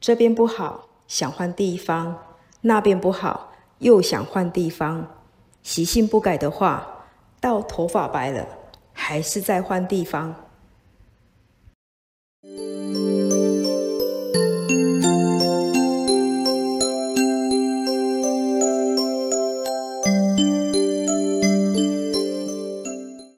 这边不好想换地方。那边不好又想换地方。习性不改的话到头发白了还是在换地方。